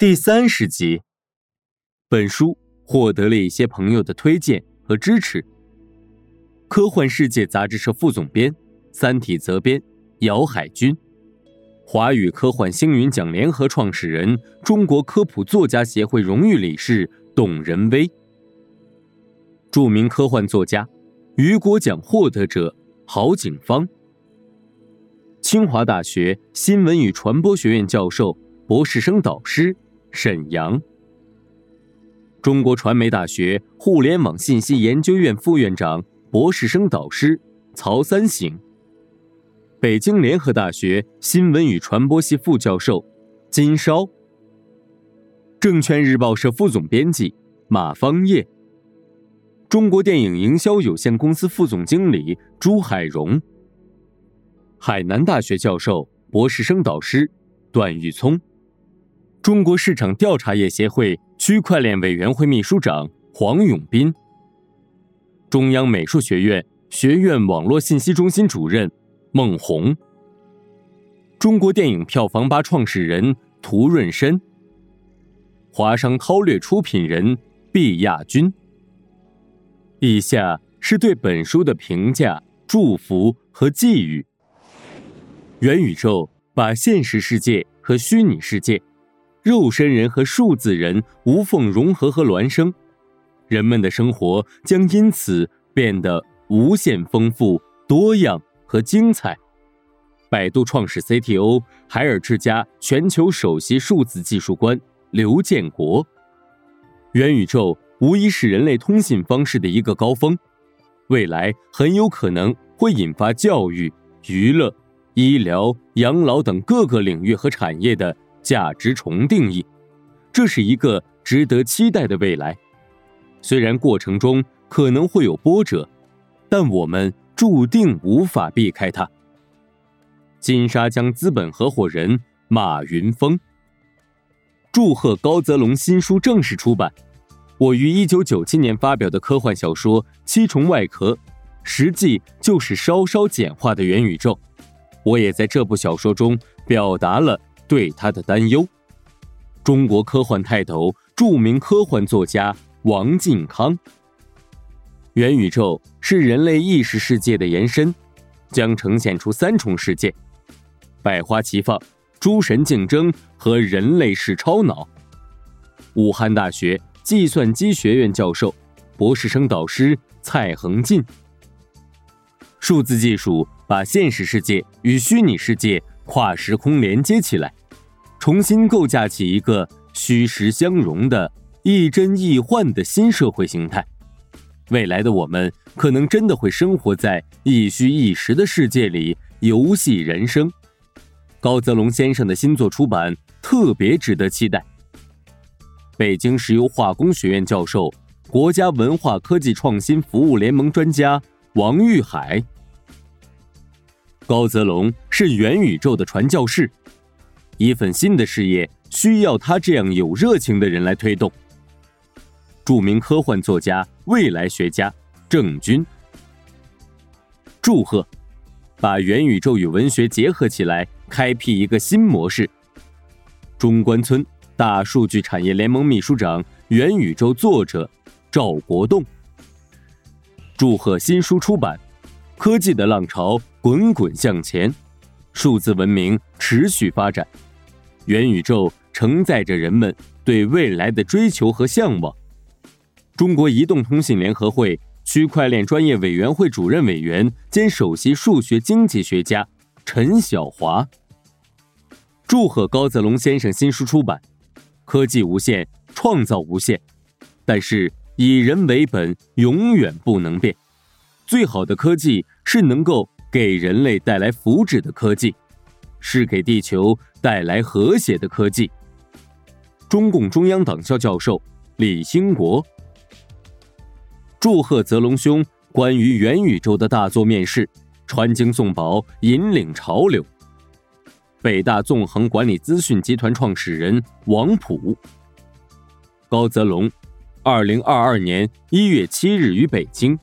第三十集。本书获得了一些朋友的推荐和支持。科幻世界杂志社副总编、三体责编姚海军，华语科幻星云奖联合创始人、中国科普作家协会荣誉理事董仁威，著名科幻作家、雨果奖获得者郝景芳，清华大学新闻与传播学院教授、博士生导师。沈阳，中国传媒大学互联网信息研究院副院长、博士生导师曹三省，北京联合大学新闻与传播系副教授金烧，证券日报社副总编辑马方业，中国电影营销有限公司副总经理朱海荣，海南大学教授、博士生导师段玉聪。中国市场调查业协会区块链委员会秘书长黄永斌，中央美术学院学院网络信息中心主任孟红，中国电影票房吧创始人涂润申，华商韬略出品人毕亚军。以下是对本书的评价、祝福和寄语。元宇宙把现实世界和虚拟世界。肉身人和数字人无缝融合和孪生，人们的生活将因此变得无限丰富、多样和精彩。百度创始 CTO 海尔之家全球首席数字技术官刘建国：元宇宙无疑是人类通信方式的一个高峰，未来很有可能会引发教育、娱乐、医疗、养老等各个领域和产业的。价值重定义，这是一个值得期待的未来。虽然过程中可能会有波折，但我们注定无法避开它。金沙江资本合伙人马云峰，祝贺高泽龙新书正式出版。我于一九九七年发表的科幻小说《七重外壳》，实际就是稍稍简化的元宇宙。我也在这部小说中表达了。对他的担忧，中国科幻泰斗、著名科幻作家王靖康。元宇宙是人类意识世界的延伸，将呈现出三重世界：百花齐放、诸神竞争和人类是超脑。武汉大学计算机学院教授、博士生导师蔡恒进。数字技术把现实世界与虚拟世界跨时空连接起来。重新构架起一个虚实相融的亦真亦幻的新社会形态，未来的我们可能真的会生活在亦虚亦实的世界里游戏人生。高泽龙先生的新作出版特别值得期待。北京石油化工学院教授、国家文化科技创新服务联盟专家王玉海。高泽龙是元宇宙的传教士。一份新的事业需要他这样有热情的人来推动。著名科幻作家、未来学家郑钧，祝贺，把元宇宙与文学结合起来，开辟一个新模式。中关村大数据产业联盟秘书长、元宇宙作者赵国栋，祝贺新书出版，科技的浪潮滚滚向前，数字文明持续发展。元宇宙承载着人们对未来的追求和向往。中国移动通信联合会区块链专业委员会主任委员兼首席数学经济学家陈晓华，祝贺高泽龙先生新书出版。科技无限，创造无限，但是以人为本永远不能变。最好的科技是能够给人类带来福祉的科技。是给地球带来和谐的科技。中共中央党校教授李兴国，祝贺泽龙兄关于元宇宙的大作面世，传经送宝，引领潮流。北大纵横管理资讯集团创始人王普，高泽龙，二零二二年一月七日于北京。